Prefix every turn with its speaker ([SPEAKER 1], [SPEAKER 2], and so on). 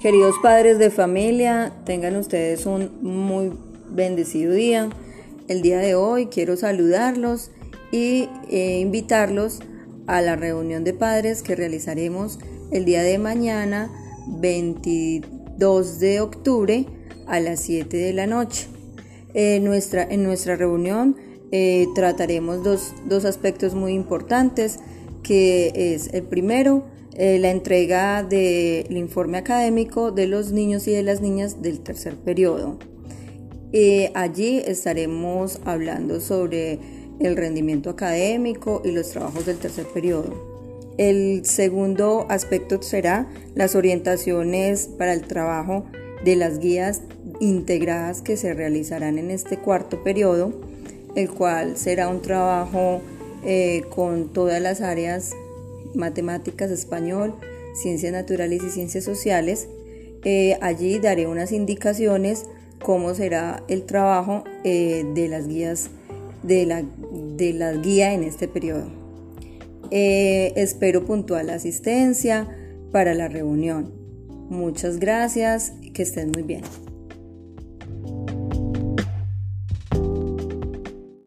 [SPEAKER 1] Queridos padres de familia, tengan ustedes un muy bendecido día. El día de hoy quiero saludarlos y eh, invitarlos a la reunión de padres que realizaremos el día de mañana 22 de octubre a las 7 de la noche. nuestra, en nuestra reunión eh, trataremos dos, dos aspectos muy importantes, que es el primero, eh, la entrega del informe académico de los niños y de las niñas del tercer periodo. Eh, allí estaremos hablando sobre el rendimiento académico y los trabajos del tercer periodo. El segundo aspecto será las orientaciones para el trabajo de las guías integradas que se realizarán en este cuarto periodo, el cual será un trabajo eh, con todas las áreas matemáticas, español, ciencias naturales y ciencias sociales. Eh, allí daré unas indicaciones cómo será el trabajo eh, de las guías de la, de guía en este periodo. Eh, espero puntual asistencia para la reunión. Muchas gracias, que estén muy bien.